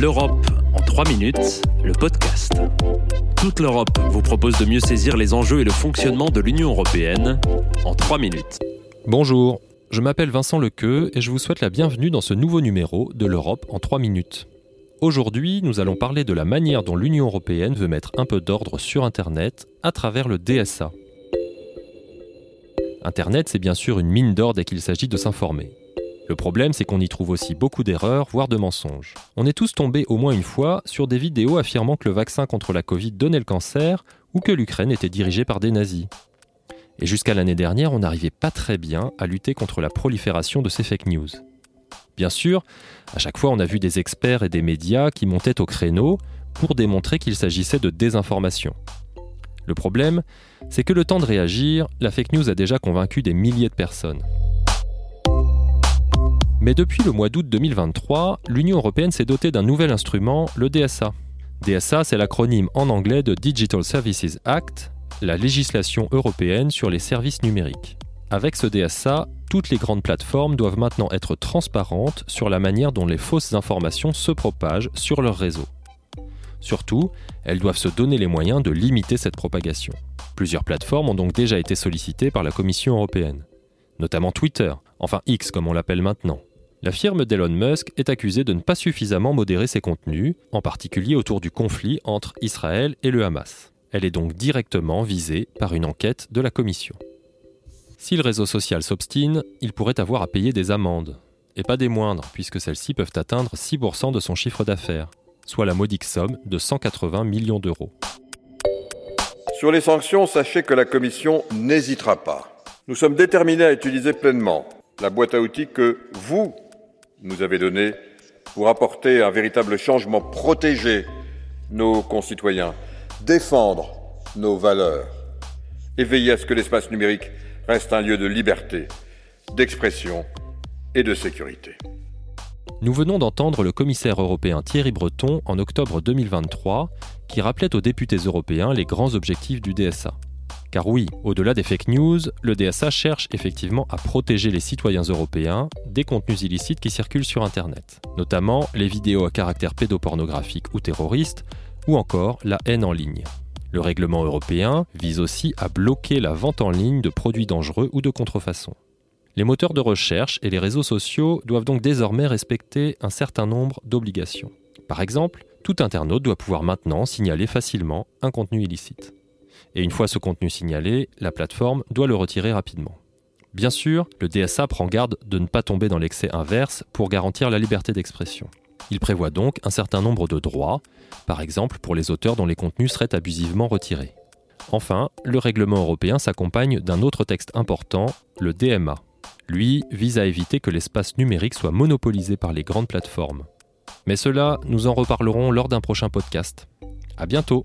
L'Europe en 3 minutes, le podcast. Toute l'Europe vous propose de mieux saisir les enjeux et le fonctionnement de l'Union européenne en 3 minutes. Bonjour, je m'appelle Vincent Lequeux et je vous souhaite la bienvenue dans ce nouveau numéro de l'Europe en 3 minutes. Aujourd'hui, nous allons parler de la manière dont l'Union européenne veut mettre un peu d'ordre sur Internet à travers le DSA. Internet, c'est bien sûr une mine d'or dès qu'il s'agit de s'informer. Le problème, c'est qu'on y trouve aussi beaucoup d'erreurs, voire de mensonges. On est tous tombés au moins une fois sur des vidéos affirmant que le vaccin contre la Covid donnait le cancer ou que l'Ukraine était dirigée par des nazis. Et jusqu'à l'année dernière, on n'arrivait pas très bien à lutter contre la prolifération de ces fake news. Bien sûr, à chaque fois, on a vu des experts et des médias qui montaient au créneau pour démontrer qu'il s'agissait de désinformation. Le problème, c'est que le temps de réagir, la fake news a déjà convaincu des milliers de personnes. Mais depuis le mois d'août 2023, l'Union européenne s'est dotée d'un nouvel instrument, le DSA. DSA, c'est l'acronyme en anglais de Digital Services Act, la législation européenne sur les services numériques. Avec ce DSA, toutes les grandes plateformes doivent maintenant être transparentes sur la manière dont les fausses informations se propagent sur leur réseau. Surtout, elles doivent se donner les moyens de limiter cette propagation. Plusieurs plateformes ont donc déjà été sollicitées par la Commission européenne, notamment Twitter, enfin X comme on l'appelle maintenant. La firme d'Elon Musk est accusée de ne pas suffisamment modérer ses contenus, en particulier autour du conflit entre Israël et le Hamas. Elle est donc directement visée par une enquête de la Commission. Si le réseau social s'obstine, il pourrait avoir à payer des amendes, et pas des moindres, puisque celles-ci peuvent atteindre 6% de son chiffre d'affaires, soit la modique somme de 180 millions d'euros. Sur les sanctions, sachez que la Commission n'hésitera pas. Nous sommes déterminés à utiliser pleinement la boîte à outils que vous nous avez donnée pour apporter un véritable changement, protéger nos concitoyens, défendre nos valeurs et veiller à ce que l'espace numérique reste un lieu de liberté, d'expression et de sécurité. Nous venons d'entendre le commissaire européen Thierry Breton en octobre 2023 qui rappelait aux députés européens les grands objectifs du DSA. Car oui, au-delà des fake news, le DSA cherche effectivement à protéger les citoyens européens des contenus illicites qui circulent sur Internet, notamment les vidéos à caractère pédopornographique ou terroriste, ou encore la haine en ligne. Le règlement européen vise aussi à bloquer la vente en ligne de produits dangereux ou de contrefaçon. Les moteurs de recherche et les réseaux sociaux doivent donc désormais respecter un certain nombre d'obligations. Par exemple, tout internaute doit pouvoir maintenant signaler facilement un contenu illicite. Et une fois ce contenu signalé, la plateforme doit le retirer rapidement. Bien sûr, le DSA prend garde de ne pas tomber dans l'excès inverse pour garantir la liberté d'expression. Il prévoit donc un certain nombre de droits, par exemple pour les auteurs dont les contenus seraient abusivement retirés. Enfin, le règlement européen s'accompagne d'un autre texte important, le DMA, lui, vise à éviter que l'espace numérique soit monopolisé par les grandes plateformes. Mais cela, nous en reparlerons lors d'un prochain podcast. À bientôt!